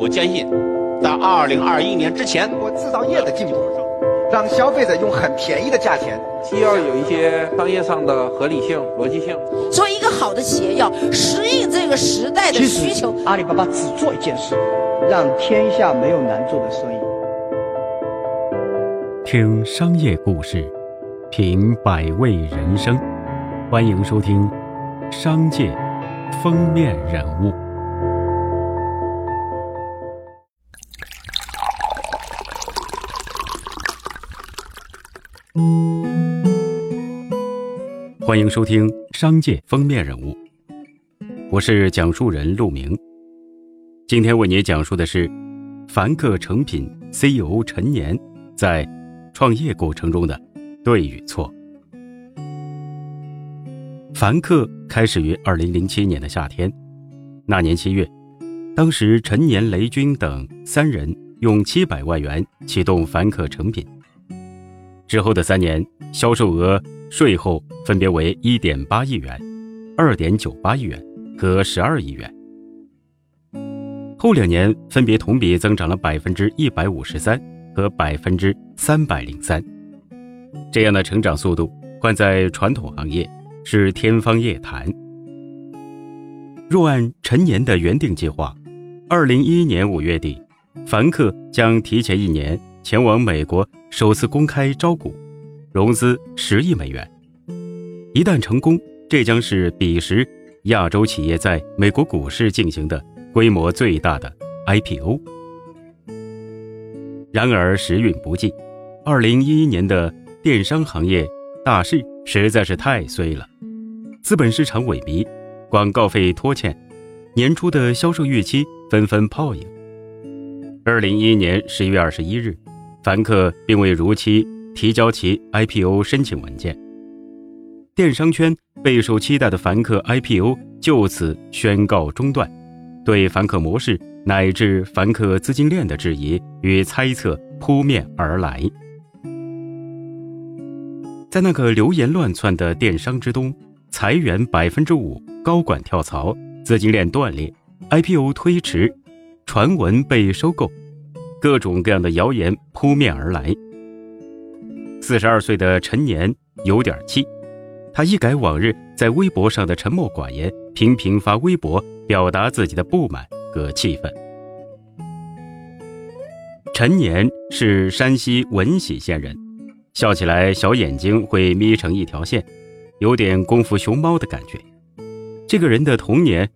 我坚信，在二零二一年之前，通过制造业的进步，让消费者用很便宜的价钱。既要有一些商业上的合理性、逻辑性。作为一个好的企业，要适应这个时代的需求。阿里巴巴只做一件事，让天下没有难做的生意。听商业故事，品百味人生，欢迎收听《商界》。封面人物，欢迎收听《商界封面人物》，我是讲述人陆明。今天为你讲述的是凡客诚品 CEO 陈年在创业过程中的对与错。凡客开始于二零零七年的夏天，那年七月，当时陈年、雷军等三人用七百万元启动凡客诚品。之后的三年，销售额税后分别为一点八亿元、二点九八亿元和十二亿元。后两年分别同比增长了百分之一百五十三和百分之三百零三。这样的成长速度，换在传统行业。是天方夜谭。若按陈年的原定计划，二零一一年五月底，凡客将提前一年前往美国首次公开招股，融资十亿美元。一旦成功，这将是彼时亚洲企业在美国股市进行的规模最大的 IPO。然而时运不济，二零一一年的电商行业大势。实在是太衰了，资本市场萎靡，广告费拖欠，年初的销售预期纷纷泡影。二零一一年十一月二十一日，凡客并未如期提交其 IPO 申请文件，电商圈备受期待的凡客 IPO 就此宣告中断，对凡客模式乃至凡客资金链的质疑与猜测扑面而来。在那个流言乱窜的电商之冬，裁员百分之五，高管跳槽，资金链断裂，IPO 推迟，传闻被收购，各种各样的谣言扑面而来。四十二岁的陈年有点气，他一改往日在微博上的沉默寡言，频频发微博表达自己的不满和气愤。陈年是山西闻喜县人。笑起来，小眼睛会眯成一条线，有点功夫熊猫的感觉。这个人的童年，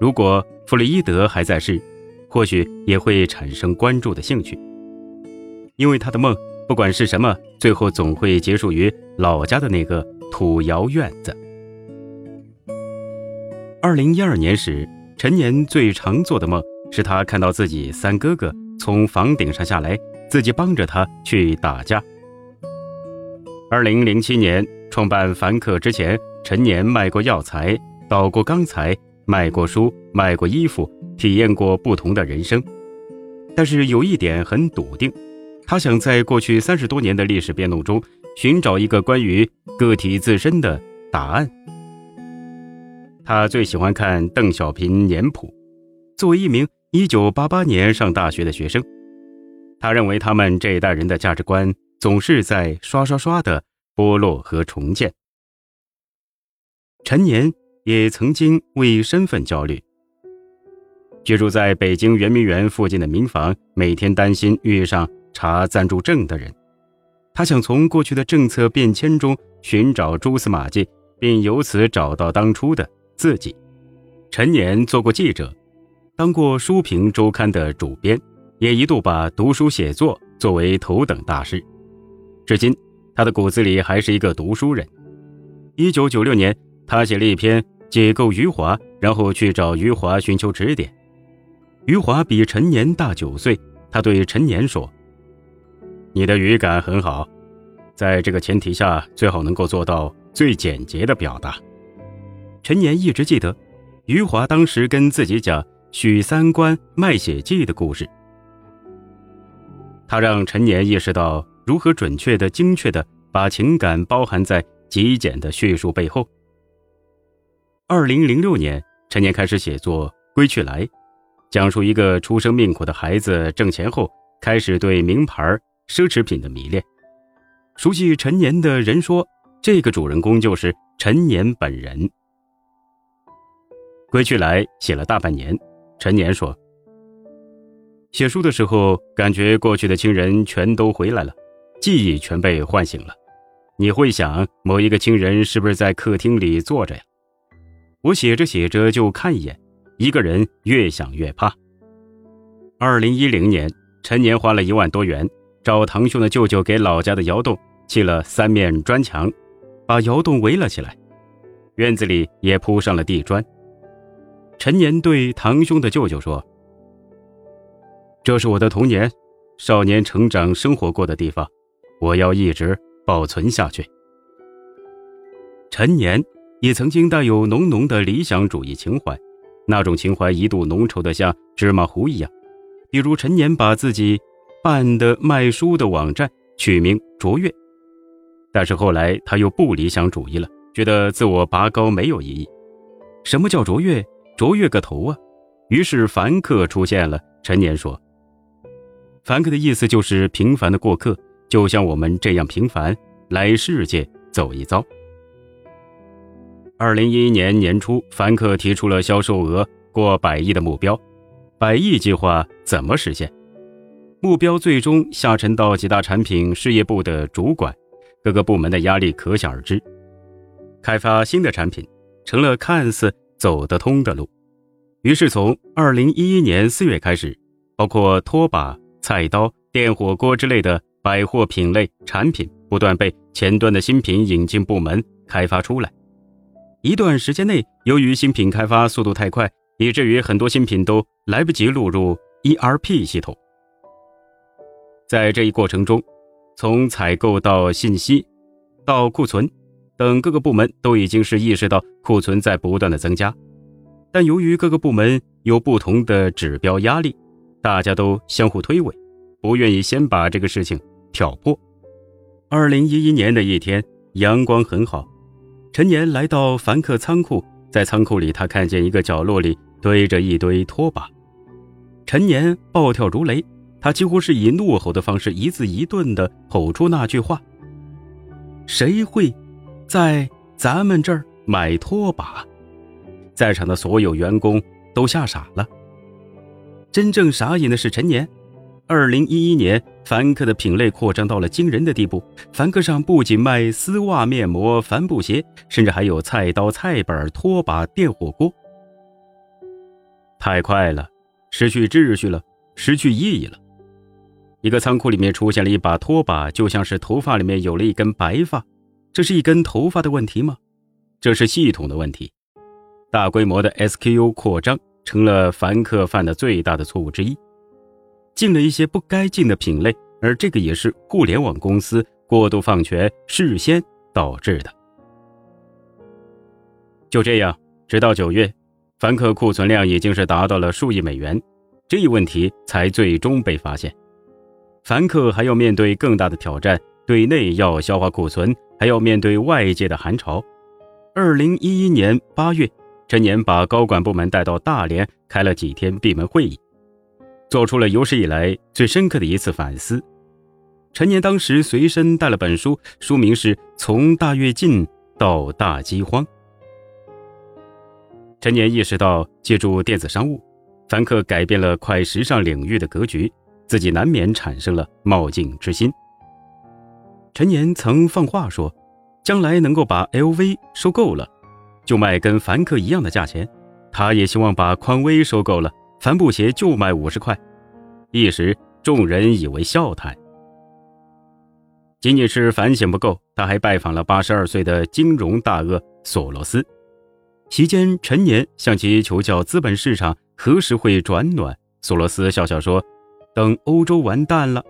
如果弗洛伊德还在世，或许也会产生关注的兴趣。因为他的梦，不管是什么，最后总会结束于老家的那个土窑院子。二零一二年时，陈年最常做的梦是他看到自己三哥哥从房顶上下来，自己帮着他去打架。二零零七年创办凡客之前，陈年卖过药材，倒过钢材，卖过书，卖过衣服，体验过不同的人生。但是有一点很笃定，他想在过去三十多年的历史变动中，寻找一个关于个体自身的答案。他最喜欢看邓小平年谱。作为一名一九八八年上大学的学生，他认为他们这一代人的价值观。总是在刷刷刷的剥落和重建。陈年也曾经为身份焦虑，居住在北京圆明园附近的民房，每天担心遇上查暂住证的人。他想从过去的政策变迁中寻找蛛丝马迹，并由此找到当初的自己。陈年做过记者，当过书评周刊的主编，也一度把读书写作作为头等大事。至今，他的骨子里还是一个读书人。一九九六年，他写了一篇解构余华，然后去找余华寻求指点。余华比陈年大九岁，他对陈年说：“你的语感很好，在这个前提下，最好能够做到最简洁的表达。”陈年一直记得余华当时跟自己讲许三观卖血记的故事，他让陈年意识到。如何准确的、精确的把情感包含在极简的叙述背后？二零零六年，陈年开始写作《归去来》，讲述一个出生命苦的孩子挣钱后开始对名牌奢侈品的迷恋。熟悉陈年的人说，这个主人公就是陈年本人。归去来写了大半年，陈年说：“写书的时候，感觉过去的亲人全都回来了，记忆全被唤醒了。你会想，某一个亲人是不是在客厅里坐着呀？我写着写着就看一眼，一个人越想越怕。二零一零年，陈年花了一万多元，找堂兄的舅舅给老家的窑洞砌了三面砖墙，把窑洞围了起来，院子里也铺上了地砖。”陈年对堂兄的舅舅说：“这是我的童年，少年成长生活过的地方，我要一直保存下去。”陈年也曾经带有浓浓的理想主义情怀，那种情怀一度浓稠的像芝麻糊一样。比如，陈年把自己办的卖书的网站取名“卓越”，但是后来他又不理想主义了，觉得自我拔高没有意义。什么叫卓越？卓越个头啊！于是凡客出现了。陈年说：“凡客的意思就是平凡的过客，就像我们这样平凡，来世界走一遭。”二零一一年年初，凡客提出了销售额过百亿的目标。百亿计划怎么实现？目标最终下沉到几大产品事业部的主管，各个部门的压力可想而知。开发新的产品成了看似。走得通的路，于是从二零一一年四月开始，包括拖把、菜刀、电火锅之类的百货品类产品，不断被前端的新品引进部门开发出来。一段时间内，由于新品开发速度太快，以至于很多新品都来不及录入 ERP 系统。在这一过程中，从采购到信息，到库存。等各个部门都已经是意识到库存在不断的增加，但由于各个部门有不同的指标压力，大家都相互推诿，不愿意先把这个事情挑破。二零一一年的一天，阳光很好，陈年来到凡客仓库，在仓库里，他看见一个角落里堆着一堆拖把，陈年暴跳如雷，他几乎是以怒吼的方式一字一顿地吼出那句话：“谁会？”在咱们这儿买拖把，在场的所有员工都吓傻了。真正傻眼的是陈年。二零一一年，凡客的品类扩张到了惊人的地步。凡客上不仅卖丝袜、面膜、帆布鞋，甚至还有菜刀、菜板、拖把、电火锅。太快了，失去秩序了，失去意义了。一个仓库里面出现了一把拖把，就像是头发里面有了一根白发。这是一根头发的问题吗？这是系统的问题。大规模的 SKU 扩张成了凡客犯的最大的错误之一，进了一些不该进的品类，而这个也是互联网公司过度放权事先导致的。就这样，直到九月，凡客库存量已经是达到了数亿美元，这一问题才最终被发现。凡客还要面对更大的挑战，对内要消化库存。还要面对外界的寒潮。二零一一年八月，陈年把高管部门带到大连，开了几天闭门会议，做出了有史以来最深刻的一次反思。陈年当时随身带了本书，书名是《从大跃进到大饥荒》。陈年意识到，借助电子商务，凡客改变了快时尚领域的格局，自己难免产生了冒进之心。陈年曾放话说，将来能够把 LV 收购了，就卖跟凡客一样的价钱。他也希望把匡威收购了，帆布鞋就卖五十块。一时众人以为笑谈。仅仅是反省不够，他还拜访了八十二岁的金融大鳄索罗斯。席间，陈年向其求教资本市场何时会转暖。索罗斯笑笑说：“等欧洲完蛋了。”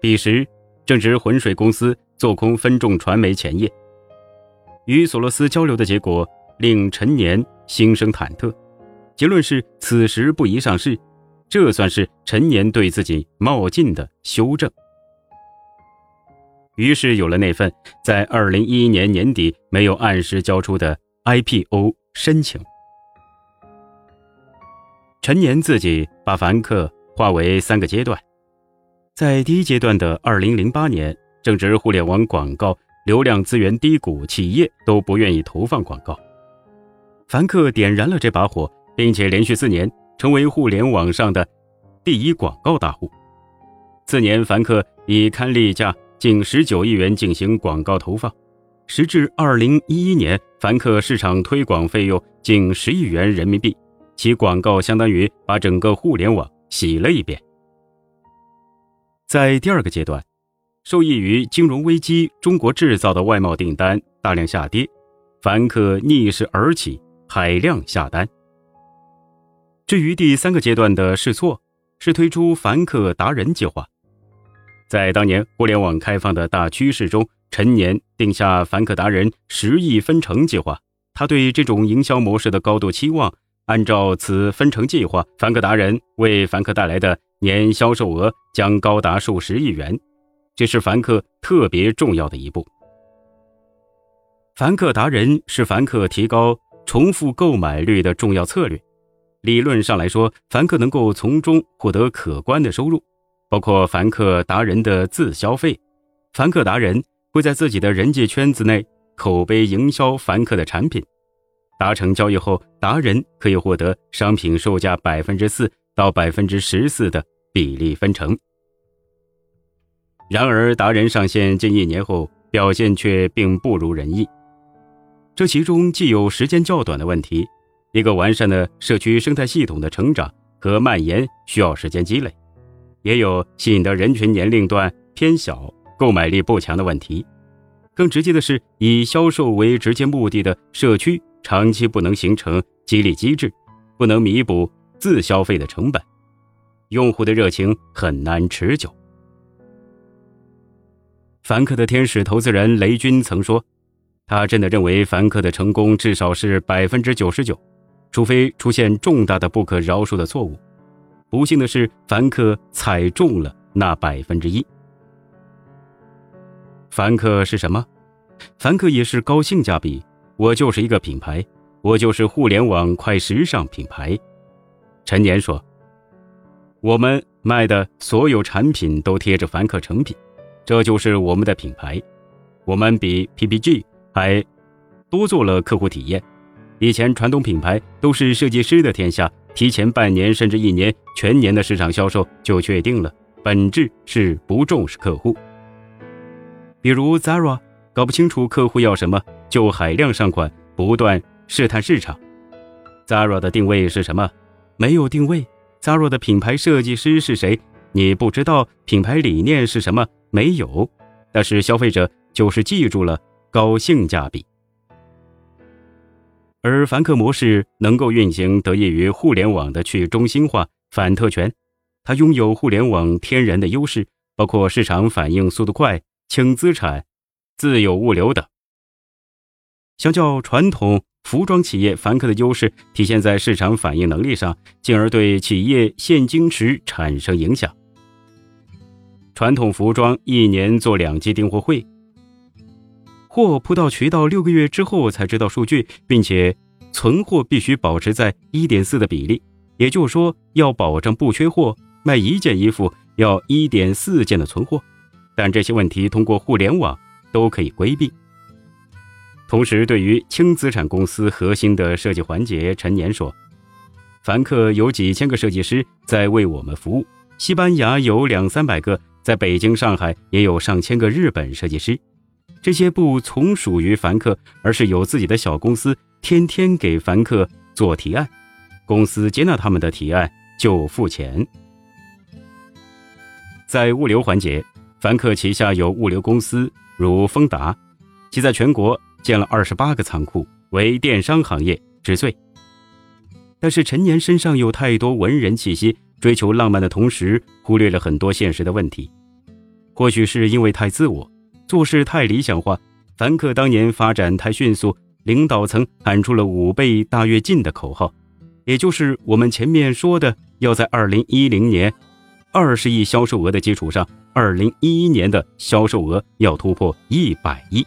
彼时。正值浑水公司做空分众传媒前夜，与索罗斯交流的结果令陈年心生忐忑。结论是此时不宜上市，这算是陈年对自己冒进的修正。于是有了那份在二零一一年年底没有按时交出的 IPO 申请。陈年自己把凡客划为三个阶段，在第一阶段的二零零八年，正值互联网广告流量资源低谷，企业都不愿意投放广告。凡客点燃了这把火，并且连续四年成为互联网上的第一广告大户。次年，凡客以刊例价近十九亿元进行广告投放，时至二零一一年，凡客市场推广费用近十亿元人民币，其广告相当于把整个互联网洗了一遍。在第二个阶段，受益于金融危机，中国制造的外贸订单大量下跌，凡客逆势而起。海量下单。至于第三个阶段的试错，是推出凡客达人计划。在当年互联网开放的大趋势中，陈年定下凡客达人十亿分成计划。他对这种营销模式的高度期望，按照此分成计划，凡客达人为凡客带来的年销售额将高达数十亿元，这是凡客特别重要的一步。凡客达人是凡客提高。重复购买率的重要策略，理论上来说，凡客能够从中获得可观的收入，包括凡客达人的自消费。凡客达人会在自己的人际圈子内口碑营销凡客的产品，达成交易后，达人可以获得商品售价百分之四到百分之十四的比例分成。然而，达人上线近一年后，表现却并不如人意。这其中既有时间较短的问题，一个完善的社区生态系统的成长和蔓延需要时间积累，也有吸引的人群年龄段偏小、购买力不强的问题。更直接的是，以销售为直接目的的社区长期不能形成激励机制，不能弥补自消费的成本，用户的热情很难持久。凡客的天使投资人雷军曾说。他真的认为凡客的成功至少是百分之九十九，除非出现重大的不可饶恕的错误。不幸的是，凡客踩中了那百分之一。凡客是什么？凡客也是高性价比。我就是一个品牌，我就是互联网快时尚品牌。陈年说：“我们卖的所有产品都贴着凡客成品，这就是我们的品牌。我们比 PPG。”还多做了客户体验。以前传统品牌都是设计师的天下，提前半年甚至一年全年的市场销售就确定了，本质是不重视客户。比如 Zara，搞不清楚客户要什么，就海量上款，不断试探市场。Zara 的定位是什么？没有定位。Zara 的品牌设计师是谁？你不知道。品牌理念是什么？没有。但是消费者就是记住了。高性价比，而凡客模式能够运行，得益于互联网的去中心化、反特权。它拥有互联网天然的优势，包括市场反应速度快、轻资产、自有物流等。相较传统服装企业，凡客的优势体现在市场反应能力上，进而对企业现金池产生影响。传统服装一年做两季订货会。货铺到渠道六个月之后才知道数据，并且存货必须保持在一点四的比例，也就是说要保证不缺货，卖一件衣服要一点四件的存货。但这些问题通过互联网都可以规避。同时，对于轻资产公司核心的设计环节，陈年说：“凡客有几千个设计师在为我们服务，西班牙有两三百个，在北京、上海也有上千个日本设计师。”这些不从属于凡客，而是有自己的小公司，天天给凡客做提案，公司接纳他们的提案就付钱。在物流环节，凡客旗下有物流公司如丰达，其在全国建了二十八个仓库，为电商行业之最。但是陈年身上有太多文人气息，追求浪漫的同时，忽略了很多现实的问题，或许是因为太自我。做事太理想化，凡客当年发展太迅速，领导层喊出了“五倍大跃进”的口号，也就是我们前面说的，要在二零一零年二十亿销售额的基础上，二零一一年的销售额要突破一百亿。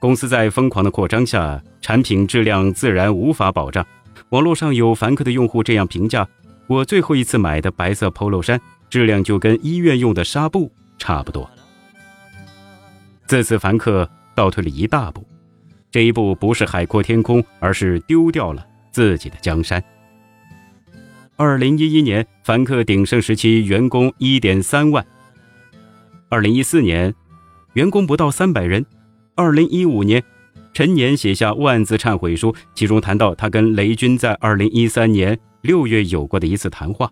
公司在疯狂的扩张下，产品质量自然无法保障。网络上有凡客的用户这样评价：“我最后一次买的白色 Polo 衫，质量就跟医院用的纱布差不多。”自此，凡客倒退了一大步，这一步不是海阔天空，而是丢掉了自己的江山。二零一一年，凡客鼎盛时期，员工一点三万。二零一四年，员工不到三百人。二零一五年。陈年写下万字忏悔书，其中谈到他跟雷军在二零一三年六月有过的一次谈话，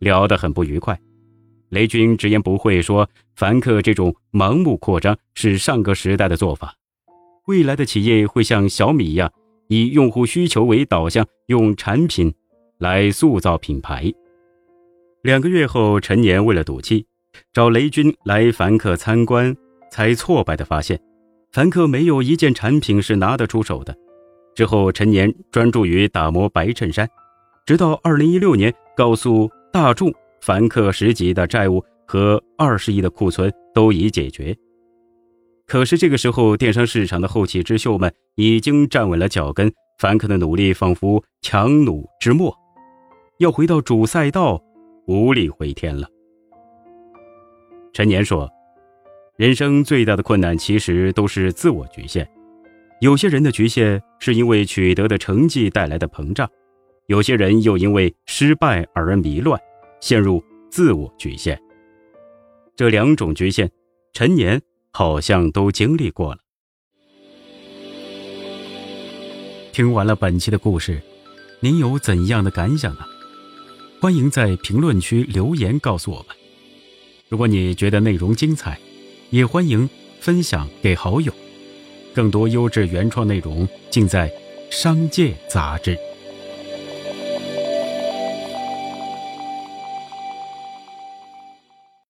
聊得很不愉快。雷军直言不讳说：“凡客这种盲目扩张是上个时代的做法，未来的企业会像小米一样，以用户需求为导向，用产品来塑造品牌。”两个月后，陈年为了赌气，找雷军来凡客参观，才挫败的发现。凡客没有一件产品是拿得出手的。之后，陈年专注于打磨白衬衫，直到二零一六年，告诉大众，凡客十几的债务和二十亿的库存都已解决。可是这个时候，电商市场的后起之秀们已经站稳了脚跟，凡客的努力仿佛强弩之末，要回到主赛道，无力回天了。陈年说。人生最大的困难其实都是自我局限，有些人的局限是因为取得的成绩带来的膨胀，有些人又因为失败而迷乱，陷入自我局限。这两种局限，陈年好像都经历过了。听完了本期的故事，您有怎样的感想呢？欢迎在评论区留言告诉我们。如果你觉得内容精彩，也欢迎分享给好友，更多优质原创内容尽在《商界》杂志。